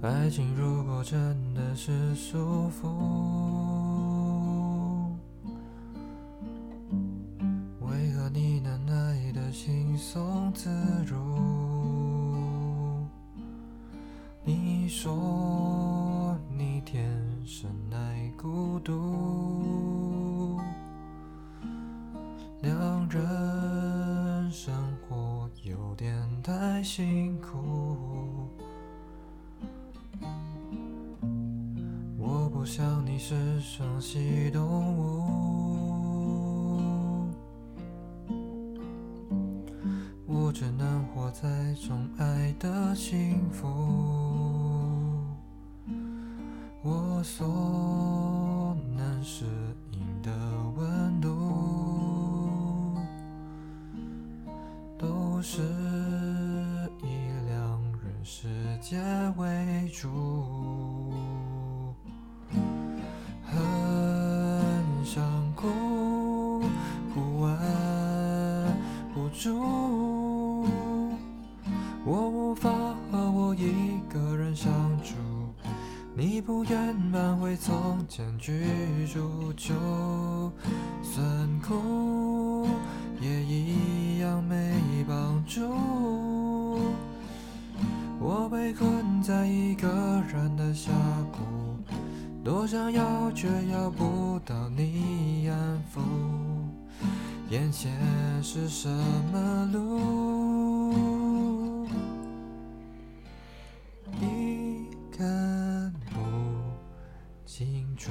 爱情如果真的是束缚，为何你能爱得轻松自如？你说你天生爱孤独，两人生活有点太辛苦。想你是双栖动物，我只能活在宠爱的幸福。我所能适应的温度，都是以两人世界为主。想哭，不完不住，我无法和我一个人相处。你不愿搬回从前居住，就算哭也一样没帮助。我被困在一个人的峡谷，多想要，却要不到你安抚。眼前是什么路？你看不清楚。